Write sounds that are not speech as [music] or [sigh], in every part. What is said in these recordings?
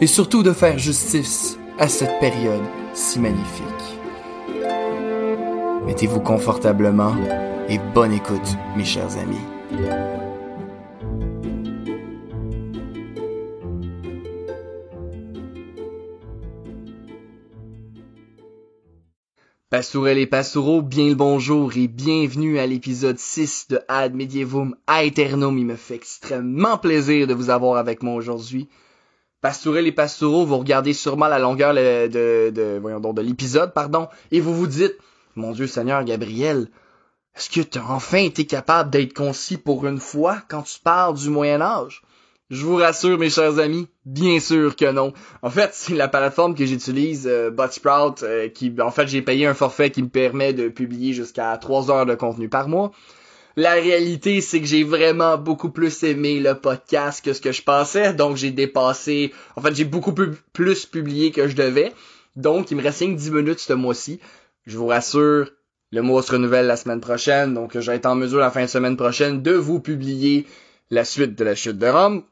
et surtout de faire justice à cette période si magnifique. Mettez-vous confortablement et bonne écoute, mes chers amis. Pastourelles et pastoureaux, bien le bonjour et bienvenue à l'épisode 6 de Ad Medievum Aeternum. Il me fait extrêmement plaisir de vous avoir avec moi aujourd'hui. Pastourelles et pastoureaux, vous regardez sûrement la longueur de, voyons donc, de l'épisode, pardon, et vous vous dites, mon Dieu Seigneur Gabriel, est-ce que tu as enfin été capable d'être concis pour une fois quand tu parles du Moyen Âge? Je vous rassure, mes chers amis, bien sûr que non. En fait, [laughs] c'est la plateforme que j'utilise, euh, Buzzsprout, euh, qui, en fait, j'ai payé un forfait qui me permet de publier jusqu'à 3 heures de contenu par mois. La réalité, c'est que j'ai vraiment beaucoup plus aimé le podcast que ce que je pensais, donc j'ai dépassé, en fait, j'ai beaucoup plus publié que je devais. Donc, il me reste 5 10 minutes ce mois-ci. Je vous rassure, le mois se renouvelle la semaine prochaine, donc je vais être en mesure la fin de semaine prochaine de vous publier la suite de la chute de Rome.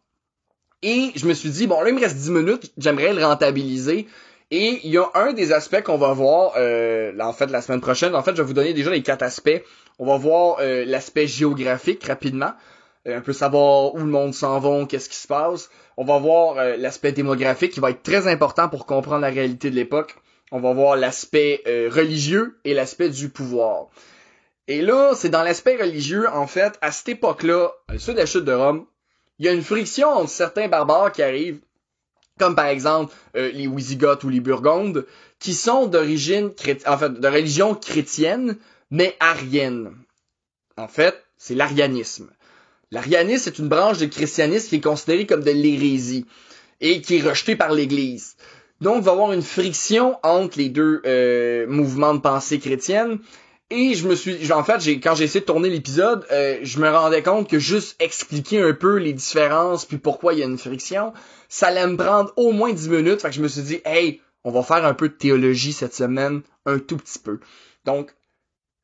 Et je me suis dit, bon, là, il me reste 10 minutes, j'aimerais le rentabiliser. Et il y a un des aspects qu'on va voir, euh, en fait, la semaine prochaine. En fait, je vais vous donner déjà les quatre aspects. On va voir euh, l'aspect géographique rapidement. Euh, un peu savoir où le monde s'en va, qu'est-ce qui se passe. On va voir euh, l'aspect démographique qui va être très important pour comprendre la réalité de l'époque. On va voir l'aspect religieux et l'aspect du pouvoir. Et là, c'est dans l'aspect religieux, en fait, à cette époque-là, suite de la chute de Rome, il y a une friction entre certains barbares qui arrivent, comme par exemple euh, les Wisigoths ou les Burgondes, qui sont d'origine en fait, de religion chrétienne, mais arienne. En fait, c'est l'arianisme. L'arianisme est une branche du christianisme qui est considérée comme de l'hérésie et qui est rejetée par l'Église. Donc, il va y avoir une friction entre les deux euh, mouvements de pensée chrétienne et je me suis, en fait, quand j'ai essayé de tourner l'épisode, euh, je me rendais compte que juste expliquer un peu les différences puis pourquoi il y a une friction, ça allait me prendre au moins 10 minutes. Fait que je me suis dit, hey, on va faire un peu de théologie cette semaine, un tout petit peu. Donc,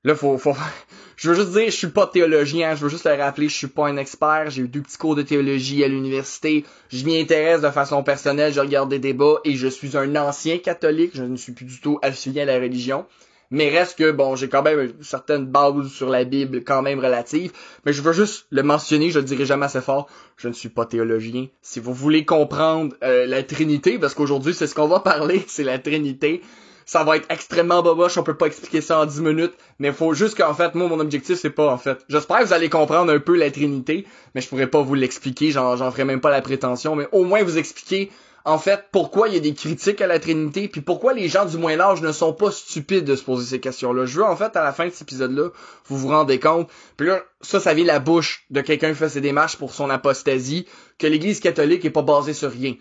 là, faut, [laughs] je veux juste dire, je suis pas théologien, je veux juste le rappeler, je suis pas un expert, j'ai eu deux petits cours de théologie à l'université, je m'y intéresse de façon personnelle, je regarde des débats et je suis un ancien catholique, je ne suis plus du tout affilié à la religion. Mais reste que, bon, j'ai quand même une certaine base sur la Bible quand même relative. Mais je veux juste le mentionner, je le dirai jamais assez fort. Je ne suis pas théologien. Si vous voulez comprendre euh, la Trinité, parce qu'aujourd'hui, c'est ce qu'on va [laughs] parler, c'est la Trinité. Ça va être extrêmement boboche, on peut pas expliquer ça en 10 minutes, mais faut juste qu'en fait, moi, mon objectif, c'est pas, en fait. J'espère que vous allez comprendre un peu la Trinité, mais je pourrais pas vous l'expliquer, j'en, j'en ferai même pas la prétention, mais au moins vous expliquer en fait, pourquoi il y a des critiques à la Trinité, puis pourquoi les gens du Moyen Âge ne sont pas stupides de se poser ces questions-là. Je veux, en fait, à la fin de cet épisode-là, vous vous rendez compte, puis là, ça, ça vient la bouche de quelqu'un qui fait ses démarches pour son apostasie, que l'Église catholique est pas basée sur rien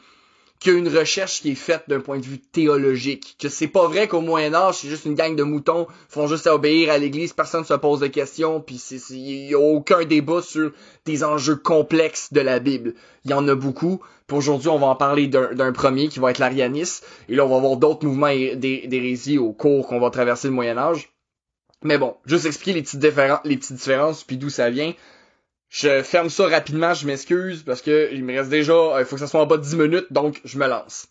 qu'il y a une recherche qui est faite d'un point de vue théologique. Que c'est pas vrai qu'au Moyen Âge, c'est juste une gang de moutons, font juste obéir à l'Église, personne se pose de questions, puis il y a aucun débat sur des enjeux complexes de la Bible. Il y en a beaucoup. Puis aujourd'hui, on va en parler d'un premier qui va être l'arianisme. Et là, on va voir d'autres mouvements d'hérésie au cours qu'on va traverser le Moyen Âge. Mais bon, juste expliquer les petites, les petites différences, puis d'où ça vient. Je ferme ça rapidement, je m'excuse parce que il me reste déjà, euh, il faut que ça soit en bas de 10 minutes, donc je me lance.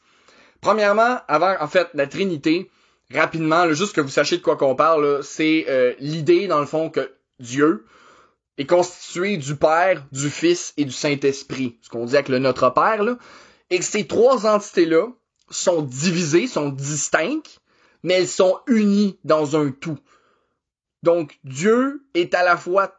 Premièrement, avant en fait la Trinité, rapidement, juste que vous sachiez de quoi qu'on parle, c'est euh, l'idée dans le fond que Dieu est constitué du Père, du Fils et du Saint-Esprit, ce qu'on dit avec le Notre Père et que ces trois entités-là sont divisées, sont distinctes, mais elles sont unies dans un tout. Donc Dieu est à la fois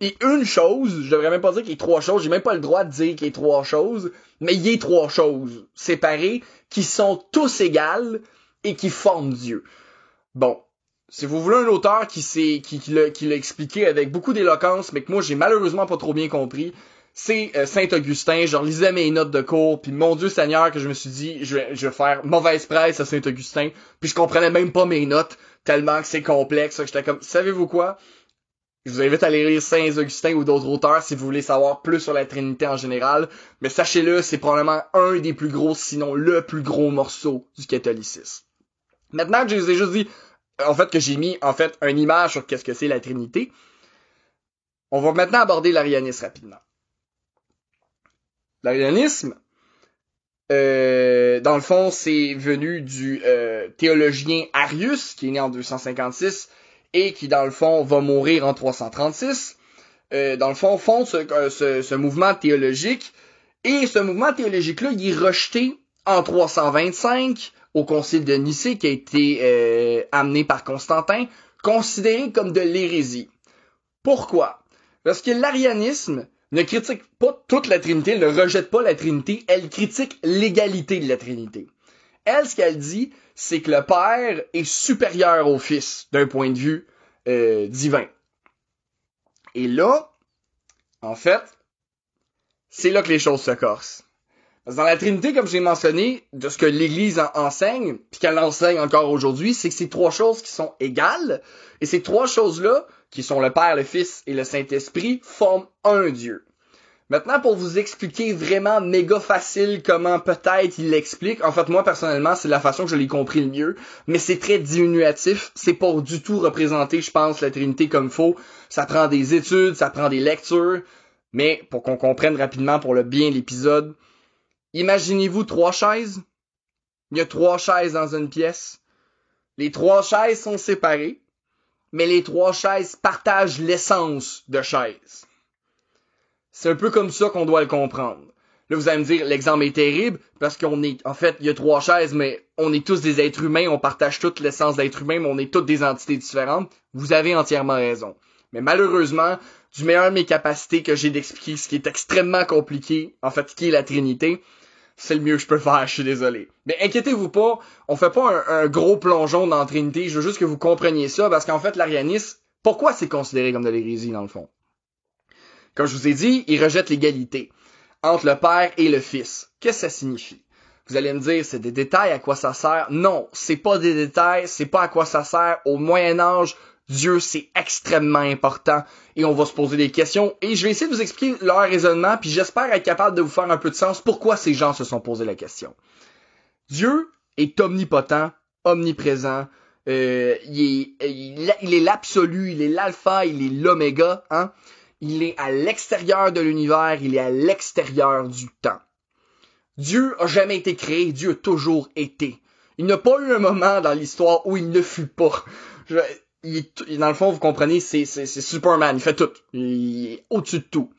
est une chose, je devrais même pas dire qu'il y a trois choses, j'ai même pas le droit de dire qu'il y a trois choses, mais il y a trois choses séparées qui sont tous égales et qui forment Dieu. Bon, si vous voulez un auteur qui s'est qui, qui l'a expliqué avec beaucoup d'éloquence, mais que moi j'ai malheureusement pas trop bien compris, c'est euh, Saint Augustin. Je lisais mes notes de cours, puis mon Dieu Seigneur que je me suis dit, je vais, je vais faire mauvaise presse à Saint Augustin, puis je comprenais même pas mes notes tellement que c'est complexe. J'étais comme, savez-vous quoi? Je vous invite à aller lire Saint Augustin ou d'autres auteurs si vous voulez savoir plus sur la Trinité en général. Mais sachez-le, c'est probablement un des plus gros, sinon le plus gros morceau du catholicisme. Maintenant que je vous ai juste dit, en fait, que j'ai mis en fait une image sur qu'est-ce que c'est la Trinité, on va maintenant aborder l'arianisme rapidement. L'arianisme, euh, dans le fond, c'est venu du euh, théologien Arius, qui est né en 256 et qui, dans le fond, va mourir en 336. Euh, dans le fond, fonde ce, ce, ce, mouvement théologique. Et ce mouvement théologique-là, il est rejeté en 325 au concile de Nicée, qui a été amené par Constantin, considéré comme de l'hérésie. Pourquoi? Parce que l'arianisme, ne critique pas toute la Trinité, elle ne rejette pas la Trinité, elle critique l'égalité de la Trinité. Elle, ce qu'elle dit, c'est que le Père est supérieur au Fils d'un point de vue euh, divin. Et là, en fait, c'est là que les choses se corsent. Dans la Trinité, comme j'ai mentionné, de ce que l'Église enseigne, puis qu'elle enseigne encore aujourd'hui, c'est que c'est trois choses qui sont égales. Et ces trois choses-là, qui sont le Père, le Fils et le Saint-Esprit, forment un Dieu. Maintenant, pour vous expliquer vraiment méga facile comment peut-être il l'explique, en fait, moi, personnellement, c'est la façon que je l'ai compris le mieux, mais c'est très diminutif, c'est pas du tout représenté, je pense, la Trinité comme faut. Ça prend des études, ça prend des lectures, mais pour qu'on comprenne rapidement pour le bien l'épisode, imaginez-vous trois chaises. Il y a trois chaises dans une pièce. Les trois chaises sont séparées, mais les trois chaises partagent l'essence de chaises. C'est un peu comme ça qu'on doit le comprendre. Là, vous allez me dire, l'exemple est terrible, parce qu'on est, en fait, il y a trois chaises, mais on est tous des êtres humains, on partage toute l'essence d'être humain, mais on est toutes des entités différentes. Vous avez entièrement raison. Mais malheureusement, du meilleur de mes capacités que j'ai d'expliquer ce qui est extrêmement compliqué, en fait, qui est la Trinité, c'est le mieux que je peux faire, je suis désolé. Mais inquiétez-vous pas, on fait pas un, un, gros plongeon dans la Trinité, je veux juste que vous compreniez ça, parce qu'en fait, l'arianisme, pourquoi c'est considéré comme de l'hérésie, dans le fond? Comme je vous ai dit, il rejette l'égalité entre le Père et le Fils. Qu'est-ce que ça signifie? Vous allez me dire, c'est des détails, à quoi ça sert? Non, c'est pas des détails, c'est pas à quoi ça sert. Au Moyen Âge, Dieu, c'est extrêmement important et on va se poser des questions et je vais essayer de vous expliquer leur raisonnement puis j'espère être capable de vous faire un peu de sens pourquoi ces gens se sont posé la question. Dieu est omnipotent, omniprésent, euh, il est, l'absolu, il est l'alpha, il est l'oméga, hein il est à l'extérieur de l'univers, il est à l'extérieur du temps. Dieu a jamais été créé, Dieu a toujours été. Il n'a pas eu un moment dans l'histoire où il ne fut pas. dans le fond, vous comprenez, c'est, Superman, il fait tout. Il est au-dessus de tout.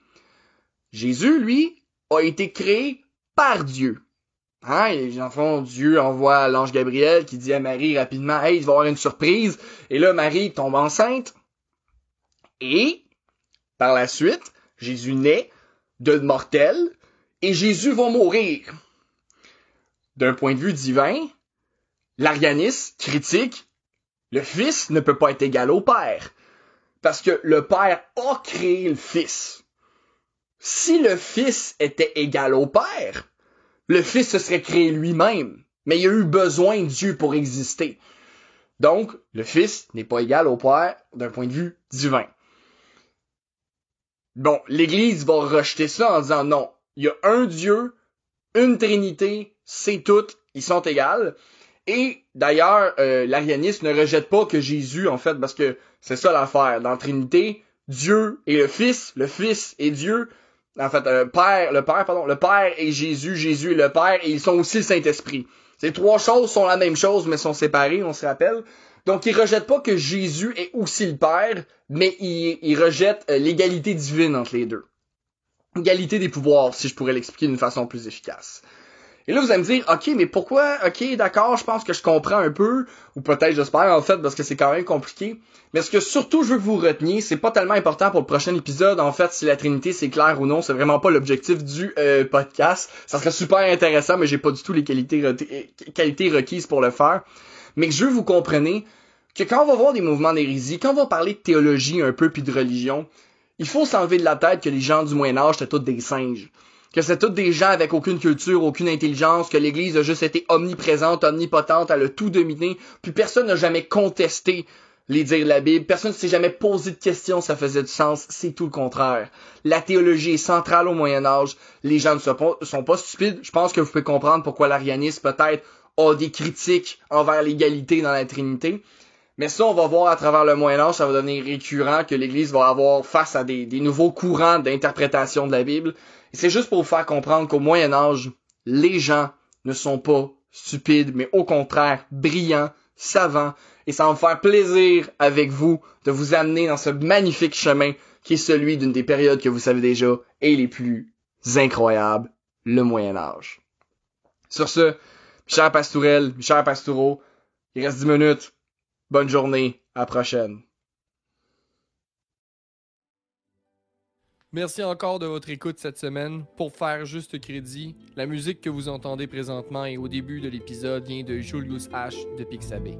Jésus, lui, a été créé par Dieu. Hein, et dans le fond, Dieu envoie l'ange Gabriel qui dit à Marie rapidement, hey, il va avoir une surprise. Et là, Marie tombe enceinte. Et par la suite, Jésus naît de mortel et Jésus va mourir. D'un point de vue divin, l'arianisme critique le Fils ne peut pas être égal au Père. Parce que le Père a créé le Fils. Si le Fils était égal au Père, le Fils se serait créé lui-même. Mais il a eu besoin de Dieu pour exister. Donc, le Fils n'est pas égal au Père d'un point de vue divin. Bon, l'Église va rejeter ça en disant non, il y a un Dieu, une Trinité, c'est tout, ils sont égales. Et d'ailleurs, euh, l'arianisme ne rejette pas que Jésus, en fait, parce que c'est ça l'affaire. Dans Trinité, Dieu et le Fils, le Fils et Dieu, en fait, euh, Père, le Père, pardon, le Père et Jésus, Jésus et le Père, et ils sont aussi le Saint-Esprit. Ces trois choses sont la même chose, mais sont séparées, on se rappelle. Donc, il rejette pas que Jésus est aussi le Père, mais il, rejette euh, l'égalité divine entre les deux. Égalité des pouvoirs, si je pourrais l'expliquer d'une façon plus efficace. Et là, vous allez me dire, ok, mais pourquoi, ok, d'accord, je pense que je comprends un peu, ou peut-être j'espère en fait, parce que c'est quand même compliqué. Mais ce que surtout je veux que vous reteniez, c'est pas tellement important pour le prochain épisode, en fait, si la Trinité c'est clair ou non, c'est vraiment pas l'objectif du euh, podcast. Ça serait super intéressant, mais j'ai pas du tout les qualités requises pour le faire. Mais je veux vous compreniez que quand on va voir des mouvements d'hérésie, quand on va parler de théologie un peu puis de religion, il faut s'enlever de la tête que les gens du Moyen Âge étaient tous des singes que c'est tous des gens avec aucune culture, aucune intelligence, que l'Église a juste été omniprésente, omnipotente, elle a tout dominé, puis personne n'a jamais contesté les dires de la Bible, personne ne s'est jamais posé de questions ça faisait du sens, c'est tout le contraire. La théologie est centrale au Moyen Âge, les gens ne sont pas stupides, je pense que vous pouvez comprendre pourquoi l'arianisme peut-être a des critiques envers l'égalité dans la Trinité, mais ça, on va voir à travers le Moyen Âge, ça va devenir récurrent que l'Église va avoir face à des, des nouveaux courants d'interprétation de la Bible. Et c'est juste pour vous faire comprendre qu'au Moyen Âge, les gens ne sont pas stupides, mais au contraire brillants, savants. Et ça va me faire plaisir avec vous de vous amener dans ce magnifique chemin qui est celui d'une des périodes que vous savez déjà et les plus incroyables, le Moyen Âge. Sur ce, cher Pastourel, cher Pastoureau, il reste 10 minutes. Bonne journée, à la prochaine. Merci encore de votre écoute cette semaine. Pour faire juste crédit, la musique que vous entendez présentement et au début de l'épisode vient de Julius H. de Pixabay.